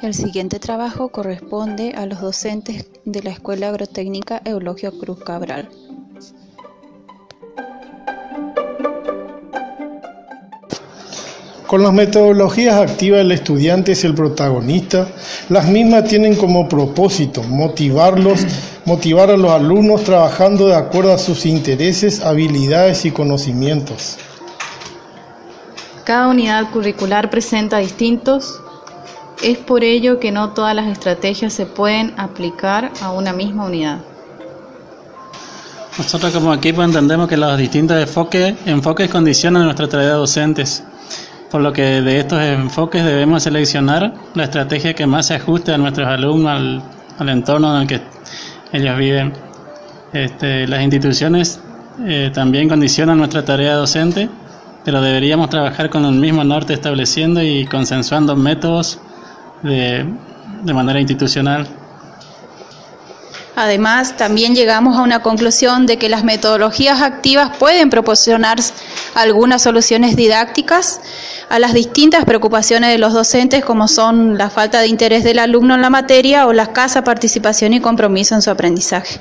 El siguiente trabajo corresponde a los docentes de la Escuela Agrotécnica Eulogio Cruz Cabral. Con las metodologías activas el estudiante es el protagonista. Las mismas tienen como propósito motivarlos, motivar a los alumnos trabajando de acuerdo a sus intereses, habilidades y conocimientos. Cada unidad curricular presenta distintos es por ello que no todas las estrategias se pueden aplicar a una misma unidad. Nosotros como equipo entendemos que los distintos enfoques, condicionan nuestra tarea de docentes, por lo que de estos enfoques debemos seleccionar la estrategia que más se ajuste a nuestros alumnos, al, entorno en el que ellos viven. Este, las instituciones eh, también condicionan nuestra tarea docente, pero deberíamos trabajar con el mismo norte estableciendo y consensuando métodos de, manera institucional. Además, también llegamos a una conclusión de que las metodologías activas pueden proporcionar algunas soluciones didácticas a las distintas preocupaciones de los docentes, como son la falta de interés del alumno en la materia o la escasa participación y compromiso en su aprendizaje.